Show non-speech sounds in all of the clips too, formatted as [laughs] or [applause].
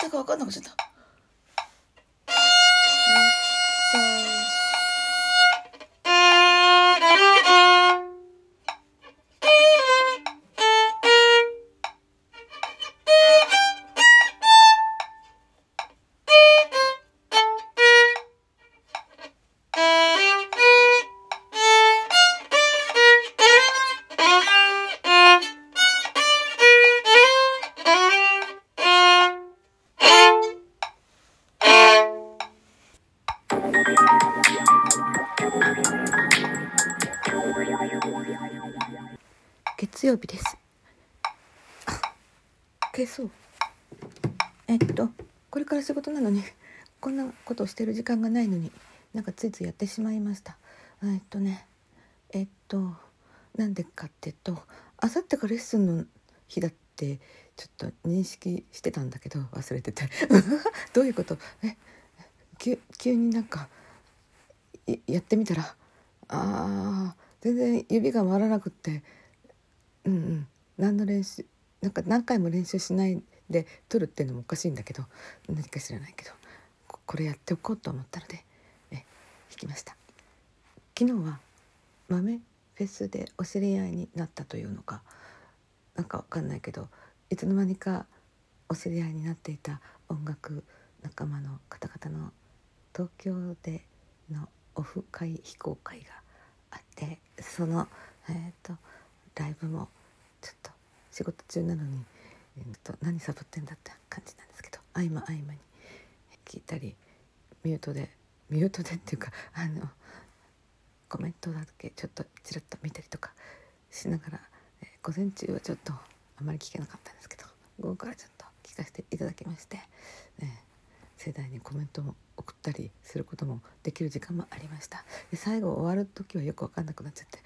たか分かんなくちゃった。月曜日です。消そう。えっと、これから仕事なのに、こんなことをしてる時間がないのに、なんかついついやってしまいました。えっとね、えっと、なんでかっていうと、あさってがレッスンの日だって、ちょっと認識してたんだけど、忘れてて。[laughs] どういうこと？え、急急になんか、やってみたら、あー、全然指が回らなくって、うんうん。何の練習なんか何回も練習しないで取るっていうのもおかしいんだけど何か知らないけどこれやっておこうと思ったのでえ弾きました。昨日は豆フェスでお知り合いになったというのかなんかわかんないけどいつの間にかお知り合いになっていた音楽仲間の方々の東京でのオフ会非公開があってそのえっ、とライブもちょっと仕事中なのに、えー、と何サボってんだって感じなんですけど合間合間に。聞いたりミュートでミュートでっていうか [laughs] あのコメントだけちょっとちらっと見たりとかしながら、えー午前中はちょっとあまり聞けなかったんですけど午後からちょっと聞かせていただきまして、えー盛大にコメントも送ったりすることもできる時間もありました。で最後終わる時はよく分かんなくなっちゃって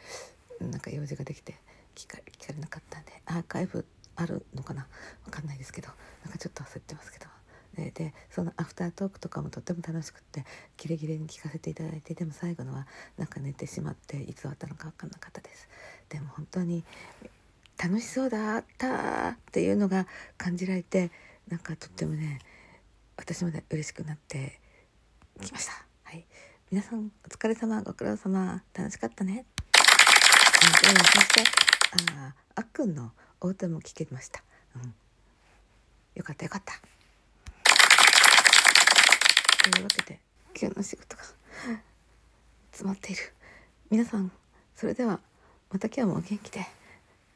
なんか用事ができて聞か聞かれなかったんでアーカイブあるのかな？わかんないですけどなんかちょっと焦ってますけど。ででそのアフタートークとかもとっても楽しくってギリギリに聞かせていただいてでも最後のはなんか寝てしまっていつ終わったのか分かんなかったです。でも本当に楽しそうだったっていうのが感じられてなんかとってもね私まで嬉しくなってきました。はい。皆さんお疲れ様ご苦労様。楽しかったね。うん、そしてああっくんのお歌も聞けました、うん、よかったよかった。というわけで今日の仕事が [laughs] 詰まっている。皆さんそれではまた今日もお元気で。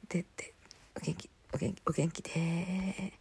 でっでお元気お元気お元気で。